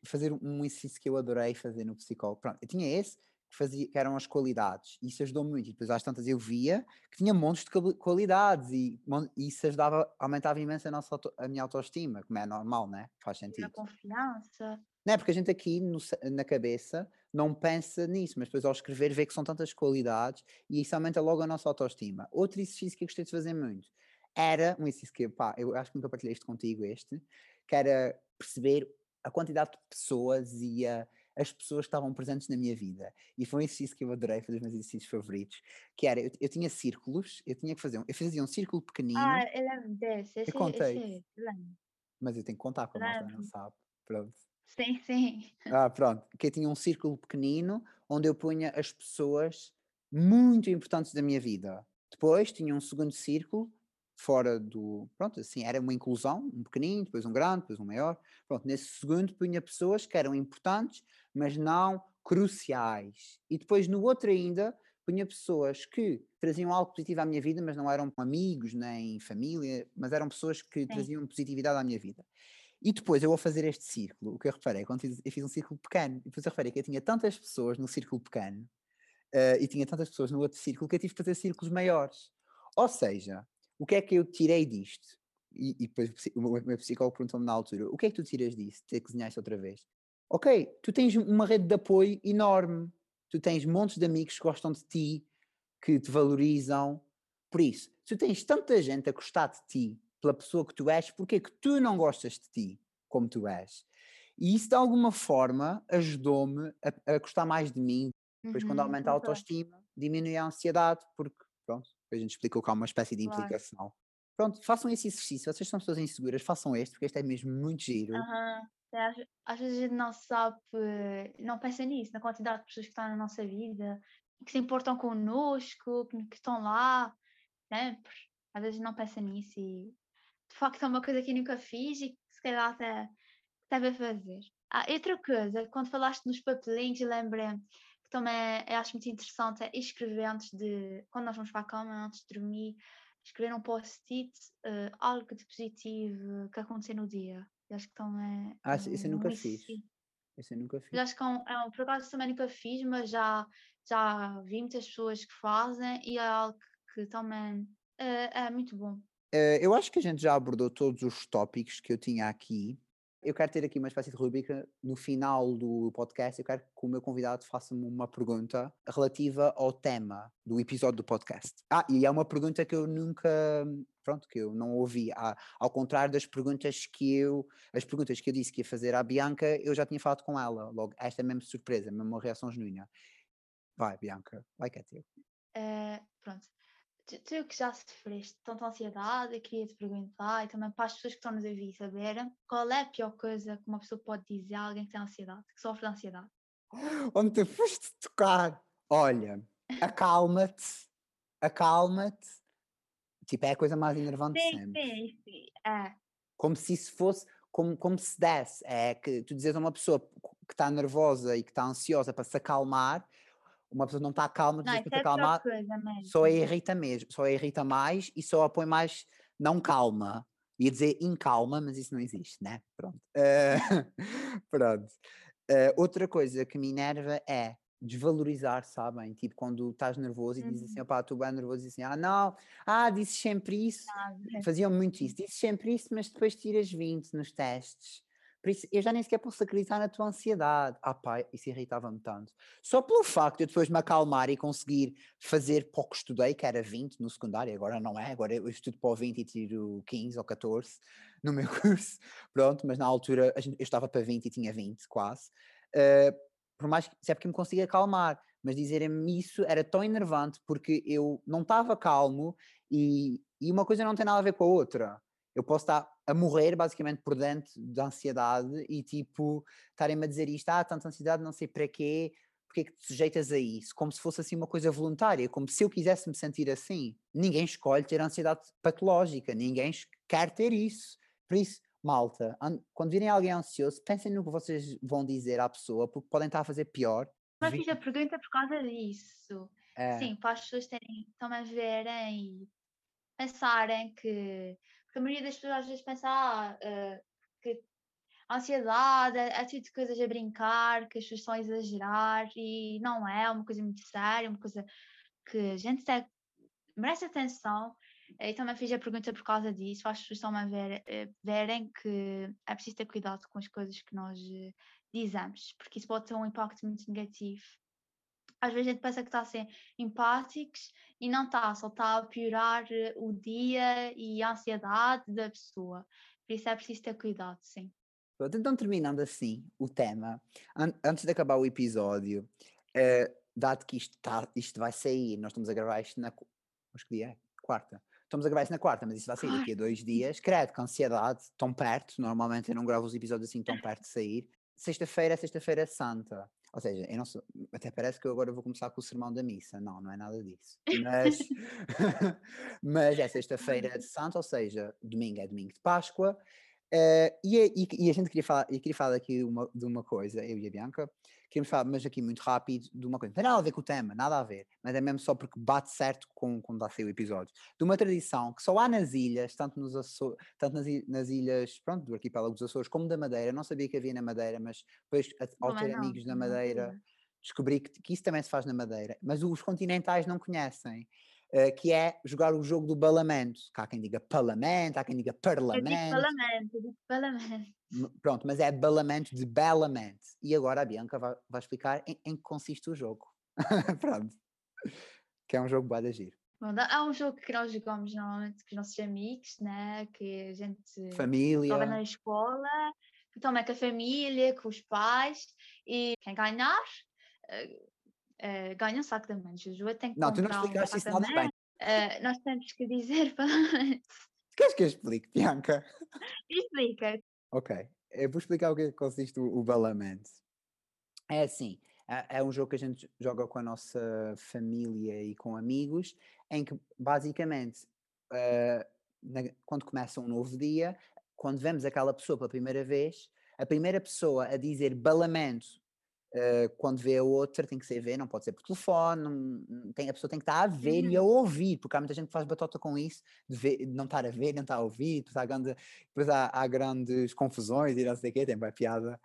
fazer um exercício que eu adorei fazer no psicólogo. Pronto, eu tinha esse, que, fazia, que eram as qualidades, e isso ajudou-me muito. E depois às tantas eu via que tinha montes de quali- qualidades, e, e isso ajudava, aumentava imenso a, nossa, a minha autoestima, como é normal, né? Faz ter a sentido. confiança. Não é porque a gente aqui no na cabeça não pensa nisso, mas depois ao escrever vê que são tantas qualidades e isso aumenta logo a nossa autoestima. Outro exercício que eu gostei de fazer muito era um exercício que, pá, eu acho que nunca partilhei isto contigo, este, que era perceber a quantidade de pessoas e a- as pessoas que estavam presentes na minha vida. E foi um exercício que eu adorei, foi um dos meus exercícios favoritos, que era, eu, eu tinha círculos, eu tinha que fazer, um- eu fazia um círculo pequenino, Ah, eu lembro desse, eu esse, contei, esse, lembro, mas eu tenho que contar para a não sabe, pronto. Sim, sim. [laughs] Ah, pronto, que eu tinha um círculo pequenino onde eu punha as pessoas muito importantes da minha vida. Depois tinha um segundo círculo fora do. Pronto, assim, era uma inclusão, um pequenino, depois um grande, depois um maior. Pronto, nesse segundo punha pessoas que eram importantes, mas não cruciais. E depois no outro ainda punha pessoas que traziam algo positivo à minha vida, mas não eram amigos nem família, mas eram pessoas que Sim. traziam positividade à minha vida. E depois eu ao fazer este círculo, o que eu reparei, quando fiz, eu fiz um círculo pequeno, e depois eu reparei que eu tinha tantas pessoas no círculo pequeno eh, e tinha tantas pessoas no outro círculo que eu tive que fazer círculos maiores. Ou seja, o que é que eu tirei disto? E, e depois o meu psicólogo perguntou-me na altura: o que é que tu tiras disso, ter que desenhar outra vez? Ok, tu tens uma rede de apoio enorme, tu tens montes de amigos que gostam de ti, que te valorizam. Por isso, se tu tens tanta gente a gostar de ti, pela pessoa que tu és, porque é que tu não gostas de ti como tu és? E isso de alguma forma ajudou-me a, a gostar mais de mim. Depois, quando Uhum, aumenta a autoestima, diminui a ansiedade, porque, pronto, a gente explicou que há uma espécie de claro. implicação. Pronto, façam esse exercício. Vocês são pessoas inseguras, façam este, porque este é mesmo muito giro. É, Às, às vezes a gente não sabe, não pensa nisso, na quantidade de pessoas que estão na nossa vida, que se importam connosco, que, que estão lá sempre. Às vezes não pensa nisso e facto é uma coisa que eu nunca fiz e que se calhar até deve fazer. Ah, outra coisa, quando falaste nos papelinhos, eu lembrei que também eu acho muito interessante é escrever antes de, quando nós vamos para a cama, antes de dormir, escrever um post-it, eh, algo de positivo que aconteceu no dia. Eu acho que também Ah, é isso isso eu nunca fiz. Isso eu nunca Eu fiz. acho que é um, é um- por acaso também nunca fiz, mas já, já vi muitas pessoas que fazem e é algo que também é, é muito bom. Eh, eu acho que a gente já abordou todos os tópicos que eu tinha aqui. Eu quero ter aqui uma espécie de rubrica no final do podcast. Eu quero que o meu convidado faça-me uma pergunta relativa ao tema do episódio do podcast. Ah, e é uma pergunta que eu nunca, pronto, que eu não ouvi. Ah, ao contrário das perguntas que eu, as perguntas que eu disse que ia fazer à Bianca, eu já tinha falado com ela. Logo, esta é mesmo surpresa, mesmo uma reação genuína. Vai, Bianca, vai que é teu. Eh, pronto. Tu, tu que já sofreste tanta ansiedade, eu queria te perguntar, e também para as pessoas que estão nos a ouvir saberem, qual é a pior coisa que uma pessoa pode dizer a alguém que tem ansiedade, que sofre de ansiedade? [gasps] Onde te foste tocar? Olha, acalma-te, acalma-te. Tipo, é a coisa mais enervante Sim, sempre. sim, sim. É. Como se isso fosse, como, como se desse. É que tu dizes a uma pessoa que está nervosa e que está ansiosa para se acalmar, uma pessoa não está calma, Não, isso para é te a pior acalmar, coisa mesmo. só a irrita mesmo, só irrita mais e só a põe mais não calma. Ia dizer incalma, mas isso não existe, né? Pronto. Eh, [laughs] pronto. Eh, outra coisa que me enerva é desvalorizar, sabem? Tipo, quando estás nervoso e dizes assim, Uhum. opá, tu bem nervoso e dizes assim, ah, não, ah, dizes sempre isso. Nada. Faziam muito isso, dizes sempre isso, mas depois tiras 20 nos testes. Por isso, eu já nem sequer posso acreditar na tua ansiedade. Ah, pá, isso irritava-me tanto. Só pelo facto de eu depois me acalmar e conseguir fazer pouco estudei, que era 20 no secundário, agora não é, agora eu estudo para o 20 e tiro 15 ou 14 no meu [laughs] curso. Pronto, mas na altura eu estava para 20 e tinha 20 quase. Uh, por mais que, se é porque me consigo acalmar, mas dizerem-me isso era tão enervante porque eu não estava calmo e, e uma coisa não tem nada a ver com a outra eu posso estar a morrer basicamente por dentro da ansiedade e tipo estarem-me a dizer isto, ah, tanta ansiedade, não sei para quê, porque é que te sujeitas a isso? Como se fosse assim uma coisa voluntária, como se eu quisesse me sentir assim. Ninguém escolhe ter ansiedade patológica, ninguém quer ter isso. Por isso, malta, quando virem alguém ansioso, pensem no que vocês vão dizer à pessoa, porque podem estar a fazer pior. Mas fiz a pergunta por causa disso. É. Sim, para as pessoas terem, a verem e pensarem que porque a maioria das pessoas às vezes pensa ah, uh, que a ansiedade é, é tipo de coisas a brincar, que as pessoas estão a exagerar e não é, é uma coisa muito séria, uma coisa que a gente tem, merece atenção. E também fiz a pergunta por causa disso, as pessoas estão a ver, uh, verem que é preciso ter cuidado com as coisas que nós dizemos, porque isso pode ter um impacto muito negativo às vezes a gente pensa que está a ser empáticos e não está, só está a piorar eh, o dia e a ansiedade da pessoa. Por isso é preciso ter cuidado, sim. Então, terminando assim o tema, an antes de acabar o episódio, uh, dado que isto, tá, isto vai sair, nós estamos a gravar isto na. Acho que dia é? Quarta. Estamos a gravar isto na quarta, mas isto vai sair daqui a dois dias. Credo, com ansiedade, tão perto. Normalmente eu não gravo os episódios assim tão [laughs] perto de sair. Sexta-feira é Sexta-feira Santa. Ou seja, eu não sou, até parece que eu agora vou começar com o sermão da missa. Não, não é nada disso. Mas, [laughs] [laughs] mas é sexta-feira de Santo, ou seja, domingo é domingo de Páscoa. Uh, e, e, e, a gente queria falar, eu queria falar aqui uma, de uma coisa, eu e a Bianca, queríamos falar, mas aqui muito rápido, de uma coisa, não tem nada a ver com o tema, nada a ver, mas é mesmo só porque bate certo com quando vai sair o episódio, de uma tradição que só há nas ilhas, tanto, nos Açores, tanto nas, nas, ilhas, pronto, do arquipélago dos Açores, como da Madeira, não sabia que havia na Madeira, mas depois, ao ter amigos na Madeira, descobri que, que isso também se faz na Madeira, mas os continentais não conhecem. Uh, que é jogar o jogo do balamento. Que há quem diga parlamento, há quem diga parlamento. Eu parlamento, eu digo parlamento. Pronto, mas é balamento de Belamente. E agora a Bianca vai, vai explicar em, em, que consiste o jogo. [laughs] Pronto. Que é um jogo bem de agir. Bom, há um jogo que nós jogamos normalmente com os nossos amigos, né? Que a gente família. joga na escola, então é com a família, com os pais, e quem ganhar uh, uh, ganha um saco. O João tem que Não, tu não explicaste um isso nada bem. Uh, nós temos que dizer [laughs] para. Queres que eu explique, Bianca? Explica. Ok, eu vou explicar o que, é que consiste o, o balamento. É assim, é, é, um jogo que a gente joga com a nossa família e com amigos, em que basicamente, uh, na, quando começa um novo dia, quando vemos aquela pessoa pela primeira vez, a primeira pessoa a dizer balamento Uh, quando vê a outra, tem que ser ver, não pode ser por telefone, não, tem, a pessoa tem que estar a ver uhum. e a uhum. ouvir, porque há muita gente que faz batota com isso, de, ver, de não estar a ver, não estar a ouvir, depois há, grande, depois há, há grandes confusões e não sei o quê, tem bem piada.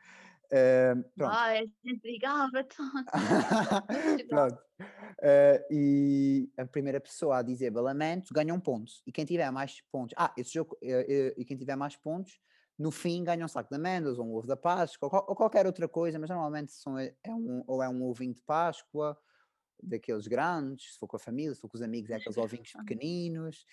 Uh, pronto. Ah, a gente brigava [laughs] tanto. [laughs] pronto. Uh, e a primeira pessoa a dizer balamento ganha um ponto. E quem tiver mais pontos. Ah, esse jogo. e quem tiver mais pontos no fim ganha um saco de amêndoas, ou um ovo da Páscoa, ou, ou qualquer outra coisa, mas normalmente são, é, é um, ou é um ovinho de Páscoa, daqueles grandes, se for com a família, se for com os amigos, é [laughs] aqueles ovinhos pequeninos,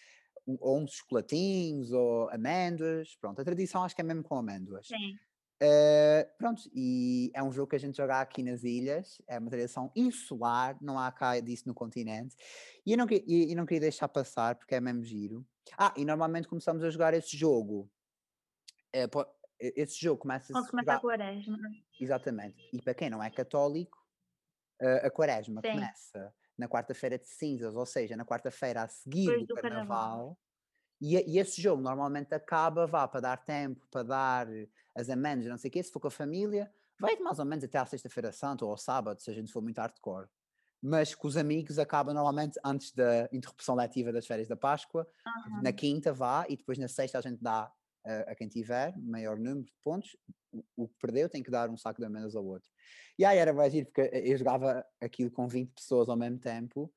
ou uns chocolatinhos, ou amêndoas, pronto, a tradição acho que é mesmo com amêndoas. Sim. Uh, pronto, e é um jogo que a gente joga aqui nas ilhas, é uma tradição insular, não há cá disso no continente, e eu não, e, e não queria deixar passar porque é mesmo giro. Ah, e normalmente começamos a jogar esse jogo é, esse jogo começa Quando começa a quaresma. Exatamente. E para quem não é católico, a quaresma Sim. começa na quarta-feira de cinzas, ou seja, na quarta-feira a seguir do, do, carnaval. carnaval. E, e, esse jogo normalmente acaba, vá, para dar tempo, para dar as amêndoas, não sei o quê, se for com a família, vai mais ou menos até à sexta-feira santa ou ao sábado, se a gente for muito hardcore. Mas com os amigos acaba normalmente antes da interrupção letiva das férias da Páscoa, uhum. na quinta vá, e depois na sexta a gente dá a, quem tiver maior número de pontos, o, que perdeu tem que dar um saco de amêndoas ao outro. E aí era mais giro, porque eu jogava aquilo com 20 pessoas ao mesmo tempo,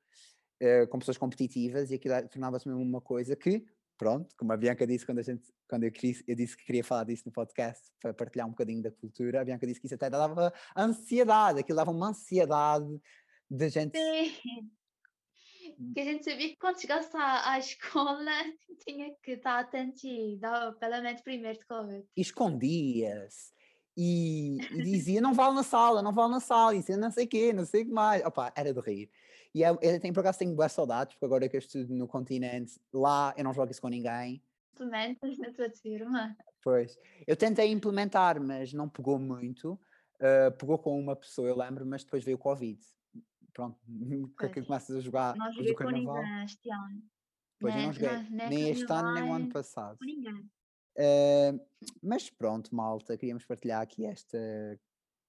uh, com pessoas competitivas, e aquilo tornava-se mesmo uma coisa que pronto, como a Bianca disse quando, a gente, quando eu, quis, eu disse que queria falar disso no podcast, para partilhar um bocadinho da cultura, a Bianca disse que isso até dava ansiedade, aquilo dava uma ansiedade de gente. Sim. Hum. Que a gente sabia que quando chegasse à, à escola [laughs] tinha que estar atento e dar pelo menos primeiro de Covid. Escondia-se. E, e, dizia, não vale na sala, não vale na sala, e dizia não sei o quê, não sei o que mais. Opa, era de rir. E eu, eu tenho, por acaso, tenho boas saudades, porque agora que eu estudo no continente, lá eu não jogo isso com ninguém. Implementas na tua turma. Pois. Eu tentei implementar, mas não pegou muito. Uh, pegou com uma pessoa, eu lembro, mas depois veio o Covid. Pronto, [laughs] que começas a jogar não joguei com ninguém este ano. Pois nem, eu não joguei, nem, nem este ano, nem o ano passado. Uh, mas pronto, malta, queríamos partilhar aqui esta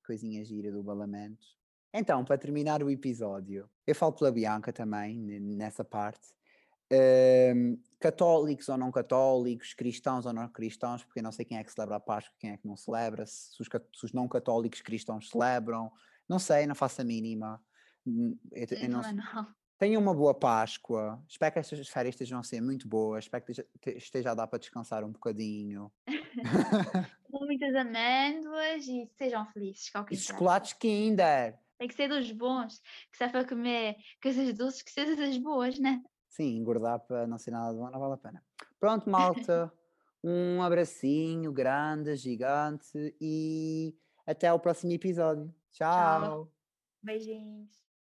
coisinha gira do balamento. Então, para terminar o episódio, eu falo pela Bianca também, nessa parte. Uh, católicos ou não católicos, cristãos ou não cristãos, porque eu não sei quem é que celebra a Páscoa, quem é que não celebra, se os, se os não católicos cristãos celebram, não sei, não faço a mínima. Eu, eu não, não. [laughs] Tenha uma boa Páscoa. Espero que estas férias estejam a ser muito boas. Espero que esteja a dar para descansar um bocadinho. [laughs] Com muitas amêndoas e sejam felizes. [laughs] E chocolates Kinder. Tem que ser dos bons, que se é para comer coisas doces, que sejam das boas, né? Sim, engordar para não ser nada de bom não vale a pena. Pronto, malta. um abracinho grande, gigante e até ao próximo episódio. Tchau. Tchau. Beijinhos.